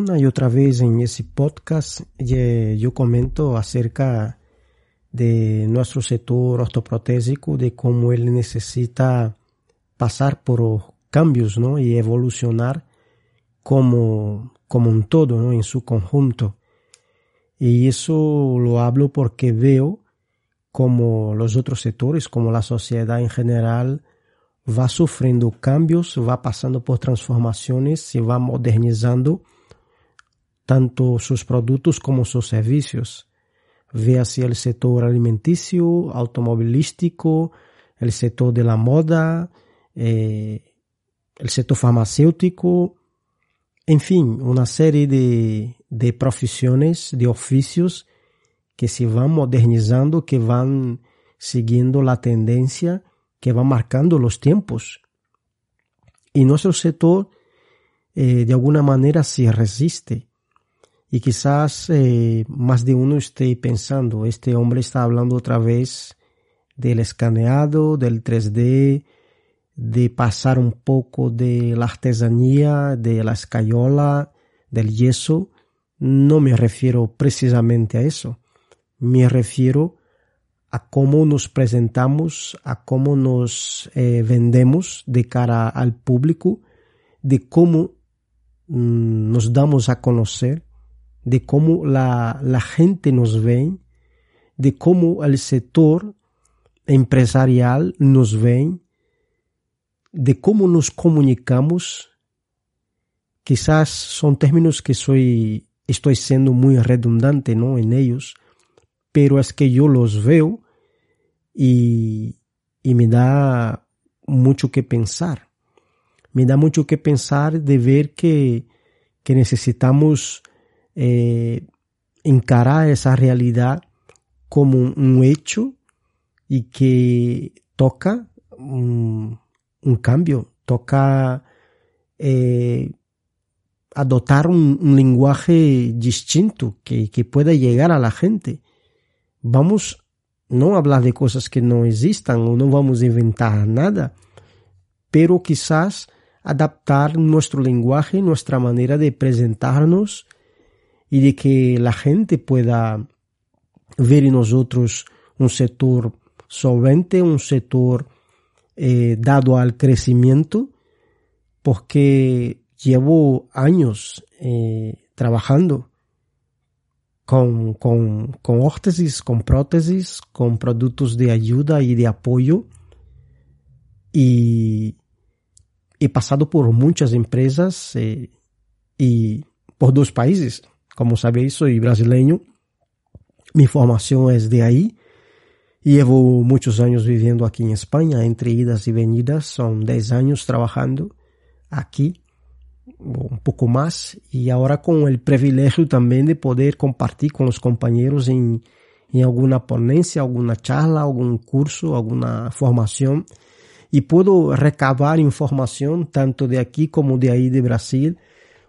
Una y otra vez en ese podcast yo comento acerca de nuestro sector ortoprotésico, de cómo él necesita pasar por cambios ¿no? y evolucionar como, como un todo ¿no? en su conjunto. Y eso lo hablo porque veo como los otros sectores, como la sociedad en general, va sufriendo cambios, va pasando por transformaciones, se va modernizando tanto sus productos como sus servicios. Véase el sector alimenticio, automovilístico, el sector de la moda, eh, el sector farmacéutico, en fin, una serie de, de profesiones, de oficios que se van modernizando, que van siguiendo la tendencia, que van marcando los tiempos. Y nuestro sector, eh, de alguna manera, se resiste. Y quizás eh, más de uno esté pensando, este hombre está hablando otra vez del escaneado, del 3D, de pasar un poco de la artesanía, de la escayola, del yeso. No me refiero precisamente a eso me refiero a cómo nos presentamos, a cómo nos eh, vendemos de cara al público, de cómo mm, nos damos a conocer, de cómo la, la gente nos ve, de cómo el sector empresarial nos ve, de cómo nos comunicamos. Quizás son términos que soy, estoy siendo muy redundante ¿no? en ellos, pero es que yo los veo y, y me da mucho que pensar. Me da mucho que pensar de ver que, que necesitamos eh, encarar esa realidad como un hecho y que toca un, cambio, toca eh, adoptar un, un, lenguaje distinto que, que pueda llegar a la gente. Vamos no hablar de cosas que no existan o no vamos a inventar nada, pero quizás adaptar nuestro lenguaje, nuestra manera de presentarnos y de que la gente pueda ver en nosotros un sector solvente, un sector eh, dado al crecimiento, porque llevo años eh, trabajando con, con, con órtesis, con prótesis, con productos de ayuda y de apoyo. Y he pasado por muchas empresas eh, y por dos países. Como sabéis, soy brasileño. Mi formación es de ahí. Llevo muchos años viviendo aquí en España, entre idas y venidas. Son 10 años trabajando aquí un poco más y ahora con el privilegio también de poder compartir con los compañeros en, en alguna ponencia, alguna charla, algún curso, alguna formación y puedo recabar información tanto de aquí como de ahí de Brasil,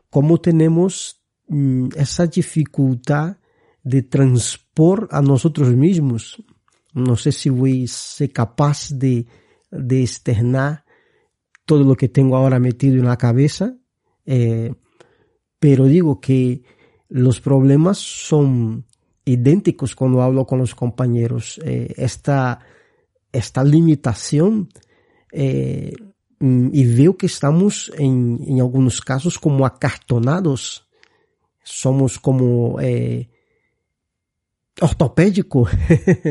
como tenemos esa dificultad de transpor a nosotros mismos. No sé si voy a ser capaz de, de externar todo lo que tengo ahora metido en la cabeza, eh, pero digo que los problemas son idénticos cuando hablo con los compañeros. Eh, esta, esta limitación eh, mm, y veo que estamos en, en, algunos casos como acartonados. Somos como eh, ortopédico.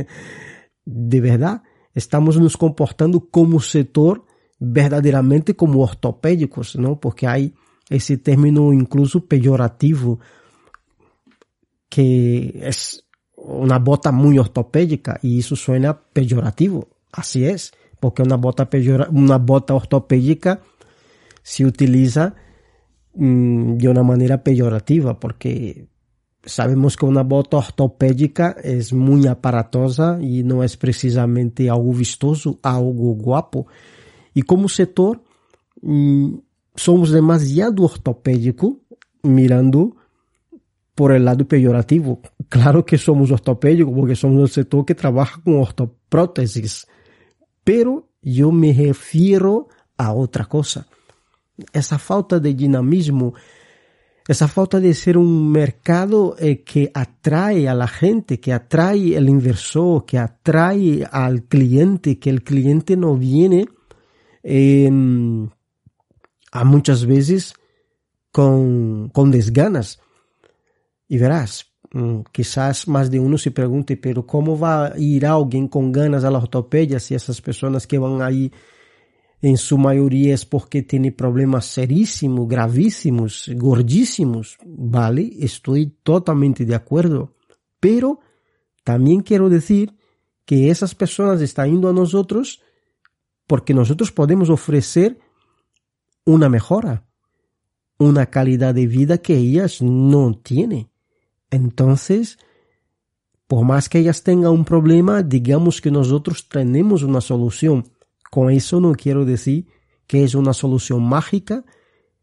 de verdad, estamos nos comportando como sector verdadeiramente como ortopédicos, ¿no? Porque hay esse término incluso peyorativo, que es una bota muy ortopédica y eso suena peyorativo. Así es, porque una bota, peyora, una bota ortopédica se utiliza mmm, de una manera peyorativa, porque sabemos que una bota ortopédica es muy aparatosa y no es precisamente algo vistoso, algo guapo. Y como sector, mmm, somos demasiado ortopédico mirando por el lado peyorativo. Claro que somos ortopédicos porque somos el sector que trabaja con ortoprótesis, pero yo me refiero a otra cosa. Esa falta de dinamismo, esa falta de ser un mercado eh, que atrae a la gente, que atrae al inversor, que atrae al cliente, que el cliente no viene em, a muchas veces con, con desganas. Y verás, mm, quizás más de uno se pregunte, pero ¿cómo va a ir alguien con ganas a la ortopedia si esas personas que van ahí en su mayoría es porque tiene problemas serísimos, gravísimos, gordísimos, ¿vale? Estoy totalmente de acuerdo. Pero también quiero decir que esas personas están yendo a nosotros porque nosotros podemos ofrecer una mejora, una calidad de vida que ellas no tienen. Entonces, por más que ellas tengan un problema, digamos que nosotros tenemos una solución con eso no quiero decir que es una solución mágica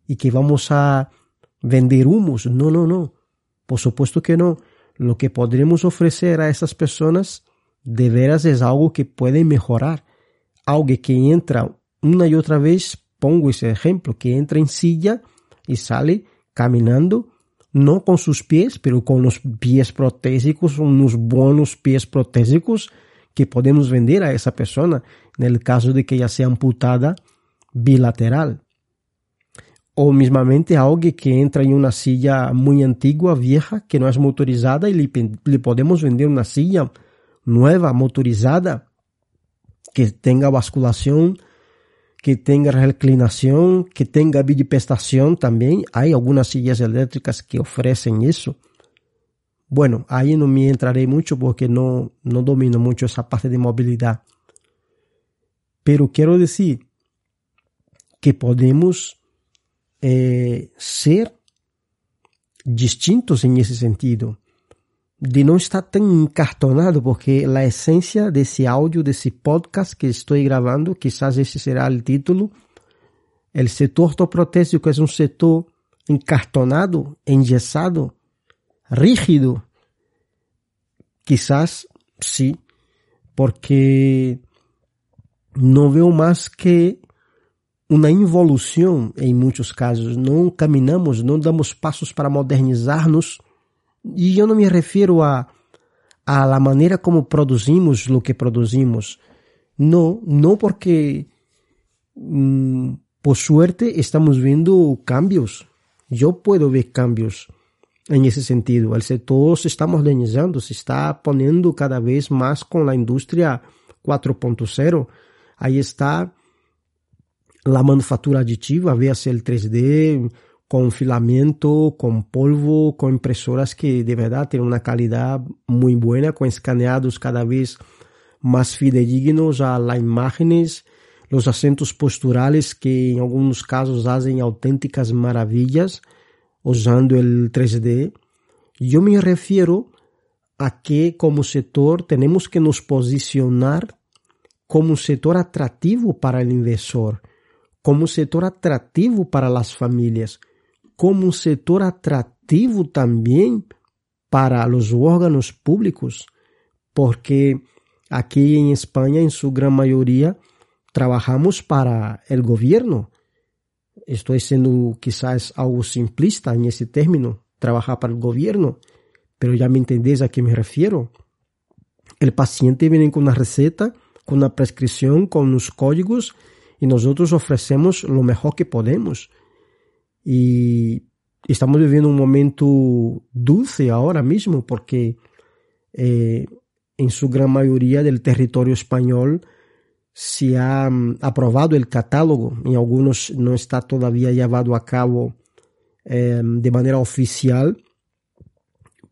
y que vamos a vender humos. No, no, no. Por supuesto que no. Lo que podremos ofrecer a esas personas de veras es algo que puede mejorar. Algo que entra una y otra vez, pongo ese ejemplo, que entra en silla y sale caminando, no con sus pies, pero con los pies protésicos, unos buenos pies protésicos que podemos vender a esa persona en el caso de que ella sea amputada bilateral. O mismamente alguien que entra en una silla muy antigua, vieja, que no es motorizada y le, podemos vender una silla nueva, motorizada, que tenga basculación, que tenga reclinación, que tenga bidipestación también. Hay algunas sillas eléctricas que ofrecen eso. Bueno, ahí no me entraré mucho porque no, no domino mucho esa parte de movilidad. Pero quiero decir que podemos eh, ser distintos en ese sentido, de no estar tan encartonado, porque la esencia de ese audio, de ese podcast que estoy grabando, quizás ese será el título, el sector ortoprotésico es un sector encartonado, enyesado, rígido. Quizás sí, porque no veo más que una involución en muchos casos. No caminamos, no damos pasos para modernizarnos. Y yo no me refiero a, a la manera como producimos lo que producimos. No, no porque mm, por suerte estamos viendo cambios. Yo puedo ver cambios en ese sentido. El sector se está modernizando, se está poniendo cada vez más con la industria 4.0. Ahí está la manufactura aditiva, véase el 3D, con filamento, con polvo, con impresoras que de verdad tienen una calidad muy buena, con escaneados cada vez más fidedignos a las imágenes, los acentos posturales que en algunos casos hacen auténticas maravillas usando el 3D. Yo me refiero a que como sector tenemos que nos posicionar como un sector atractivo para el inversor, como un sector atractivo para las familias, como un sector atractivo también para los órganos públicos, porque aquí en España en su gran mayoría trabajamos para el gobierno, estoy siendo quizás algo simplista en ese término, trabajar para el gobierno, pero ya me entendéis a qué me refiero. El paciente viene con una receta, con una prescripción, con unos códigos y nosotros ofrecemos lo mejor que podemos. Y estamos viviendo un momento dulce ahora mismo porque eh, en su gran mayoría del territorio español se ha mm, aprobado el catálogo, en algunos no está todavía llevado a cabo eh, de manera oficial,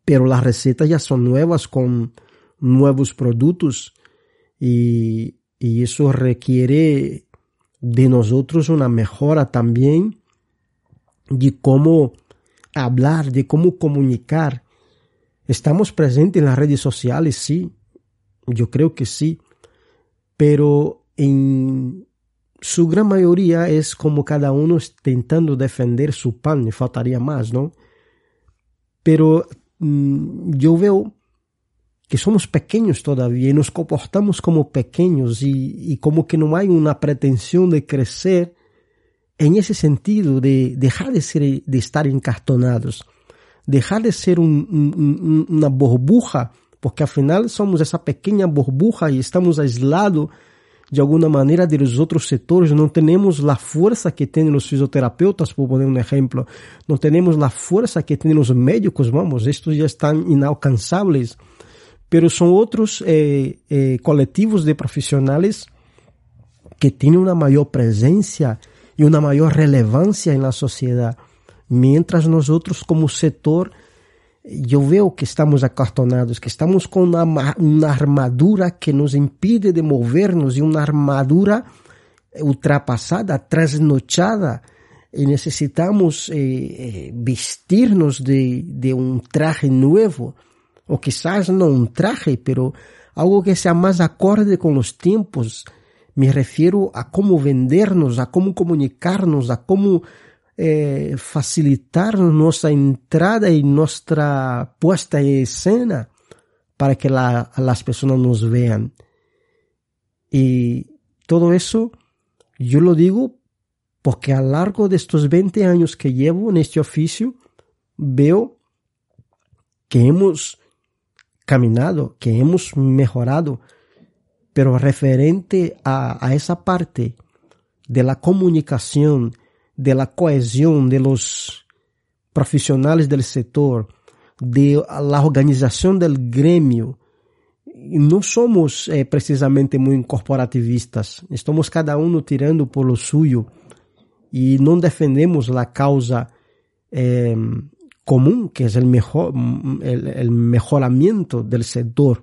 pero las recetas ya son nuevas con nuevos productos y, y eso requiere de nosotros una mejora también de cómo hablar, de cómo comunicar. Estamos presentes en las redes sociales, sí, yo creo que sí, pero en su gran mayoría es como cada uno intentando defender su pan, me faltaría más, ¿no? Pero mm, yo veo que somos pequeños todavía y nos comportamos como pequeños y, y, como que no hay una pretensión de crecer en ese sentido de dejar de, ser, de estar encartonados, dejar de ser un, un, una burbuja, porque al final somos esa pequeña burbuja y estamos aislados de alguna maneira dos outros setores, não temos a força que têm os fisioterapeutas, por poner um exemplo, não temos a força que têm os médicos, vamos, estes já estão inalcançáveis, pero são outros eh, eh, coletivos de profissionais que têm uma maior presença e uma maior relevância na sociedade, mientras nós como setor eu vejo que estamos acartonados, que estamos com uma, uma armadura que nos impede de movernos e uma armadura ultrapassada, trasnochada, e necessitamos eh, eh, vestir-nos de, de um traje novo, ou quizás não um traje, pero algo que seja mais acorde com os tempos. Me refiro a como vendernos, a como comunicarnos, a como eh, facilitar nuestra entrada y nuestra puesta en escena para que la, las personas nos vean. Y todo eso yo lo digo porque a lo largo de estos 20 años que llevo en este oficio, veo que hemos caminado, que hemos mejorado, pero referente a esa parte de la comunicación, de la cohesión de los profesionales del sector, de la organización del gremio. No somos eh, precisamente muy corporativistas, estamos cada uno tirando por lo suyo y no defendemos la causa eh, común, que es el, mejor, el mejoramiento del sector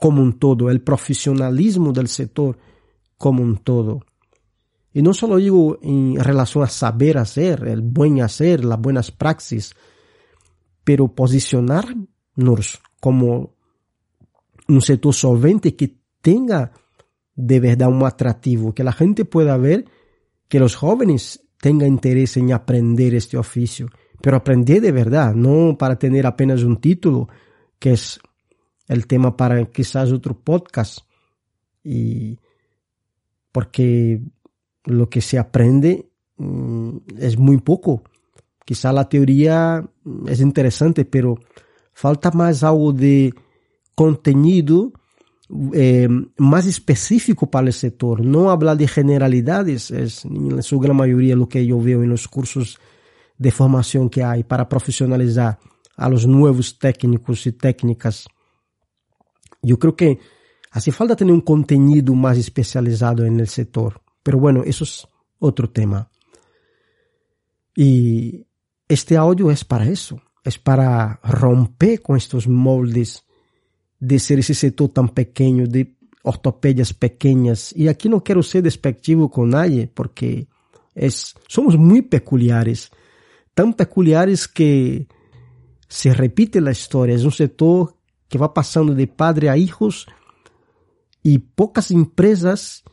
como un todo, el profesionalismo del sector como un todo. Y no solo digo en relación a saber hacer, el buen hacer, las buenas praxis, pero posicionarnos como un sector solvente que tenga de verdad un atractivo, que la gente pueda ver que los jóvenes tengan interés en aprender este oficio, pero aprender de verdad, no para tener apenas un título, que es el tema para quizás otro podcast, y porque lo que se aprende mm, es muy poco. Quizá la teoría es interesante, pero falta más algo de contenido eh, más específico para el sector. No hablar de generalidades, es en su gran mayoría lo que yo veo en los cursos de formación que hay para profesionalizar a los nuevos técnicos y técnicas. Yo creo que hace falta tener un contenido más especializado en el sector. Pero bueno, eso es otro tema. Y este audio es para eso, es para romper con estos moldes de ser ese sector tan pequeño, de ortopedias pequeñas. Y aquí no quiero ser despectivo con nadie, porque es, somos muy peculiares, tan peculiares que se repite la historia. Es un sector que va pasando de padre a hijos y pocas empresas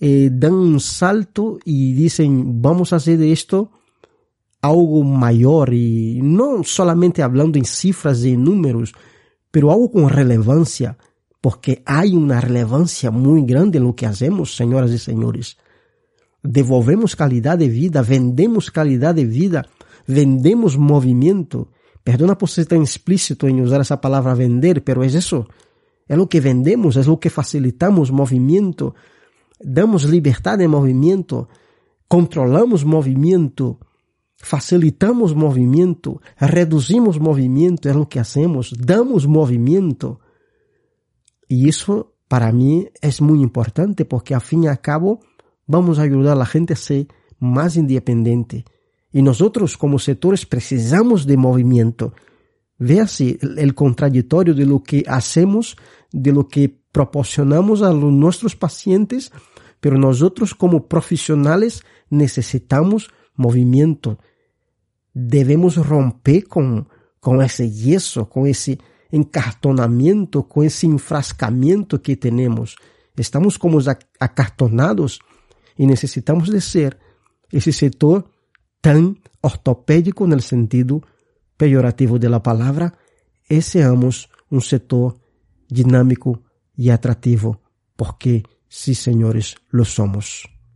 eh, dan un salto y dicen, vamos a hacer de esto algo mayor y no solamente hablando en cifras y números, pero algo con relevancia, porque hay una relevancia muy grande en lo que hacemos, señoras y señores. Devolvemos calidad de vida, vendemos calidad de vida, vendemos movimiento. Perdona por ser tan explícito en usar esa palabra vender, pero es eso. Es lo que vendemos, es lo que facilitamos movimiento, damos liberdade de movimento, controlamos movimento, facilitamos movimento, reduzimos movimento, é o que hacemos, damos movimento. E isso, para mim, é muito importante porque, a fim e a cabo, vamos ajudar a gente a ser mais independente. E nós, como setores, precisamos de movimento. Veja-se o contraditório de lo que hacemos, de lo que proporcionamos a nossos pacientes pero nosotros como profesionales necesitamos movimiento. Debemos romper con, con ese yeso, con ese encartonamiento, con ese enfrascamiento que tenemos. Estamos como acartonados y necesitamos de ser ese sector tan ortopédico en el sentido peyorativo de la palabra y seamos un sector dinámico y atractivo, porque Sí, señores, lo somos.